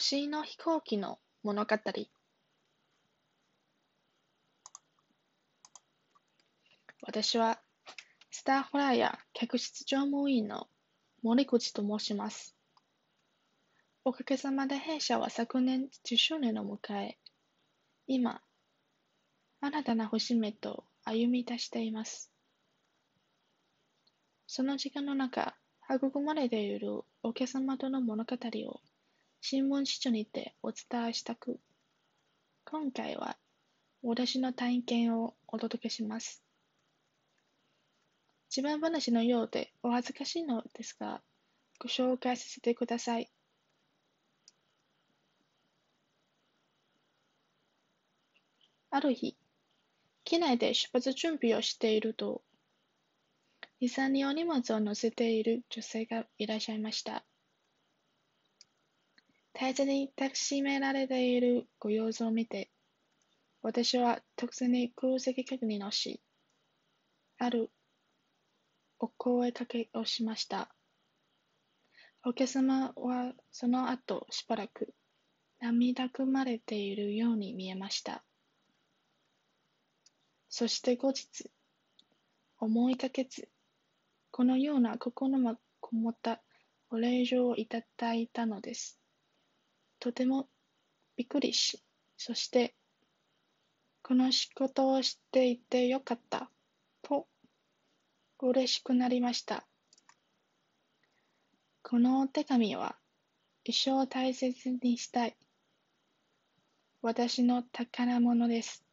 星の飛行機の物語私はスターホラーや客室乗務員の森口と申します。おかげさまで弊社は昨年10周年を迎え、今、新たな節目と歩み出しています。その時間の中、育まれているお客様との物語を新聞視聴にてお伝えしたく、今回は私の体験をお届けします。自慢話のようでお恥ずかしいのですが、ご紹介させてください。ある日、機内で出発準備をしていると、2、3人お荷物を乗せている女性がいらっしゃいました。大切に抱きしめられているご様子を見て、私は突然に空席確認をし、あるお声かけをしました。お客様はその後しばらく涙ぐまれているように見えました。そして後日、思いがけず、このような心のこもったお礼状をいただいたのです。とてもびっくりし、そして、この仕事をしていてよかった、と、嬉しくなりました。このお手紙は、一生大切にしたい。私の宝物です。